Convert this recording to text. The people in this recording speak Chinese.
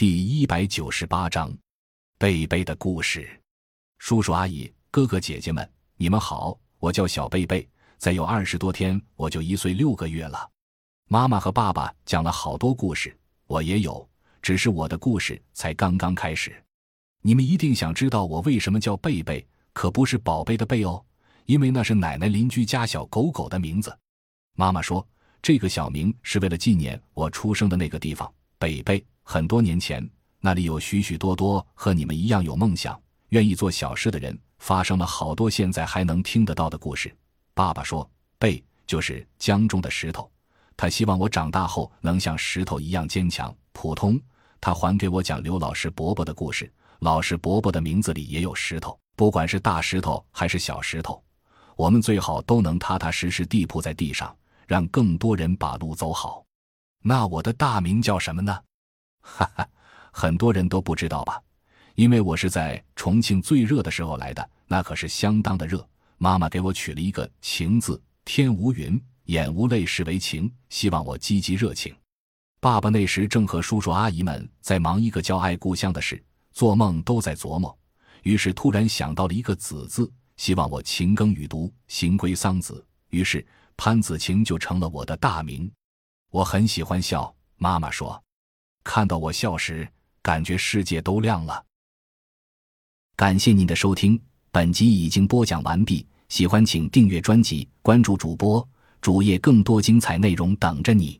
第一百九十八章，贝贝的故事。叔叔阿姨、哥哥姐姐们，你们好，我叫小贝贝。再有二十多天，我就一岁六个月了。妈妈和爸爸讲了好多故事，我也有，只是我的故事才刚刚开始。你们一定想知道我为什么叫贝贝，可不是宝贝的贝哦，因为那是奶奶邻居家小狗狗的名字。妈妈说，这个小名是为了纪念我出生的那个地方——北贝。很多年前，那里有许许多多和你们一样有梦想、愿意做小事的人，发生了好多现在还能听得到的故事。爸爸说：“贝就是江中的石头，他希望我长大后能像石头一样坚强、普通。”他还给我讲刘老师伯伯的故事。老师伯伯的名字里也有石头，不管是大石头还是小石头，我们最好都能踏踏实实地铺在地上，让更多人把路走好。那我的大名叫什么呢？哈哈，很多人都不知道吧？因为我是在重庆最热的时候来的，那可是相当的热。妈妈给我取了一个“晴”字，天无云，眼无泪，是为晴，希望我积极热情。爸爸那时正和叔叔阿姨们在忙一个叫爱故乡的事，做梦都在琢磨，于是突然想到了一个“子”字，希望我勤耕雨读，行归桑梓。于是潘子晴就成了我的大名。我很喜欢笑，妈妈说。看到我笑时，感觉世界都亮了。感谢您的收听，本集已经播讲完毕。喜欢请订阅专辑，关注主播主页，更多精彩内容等着你。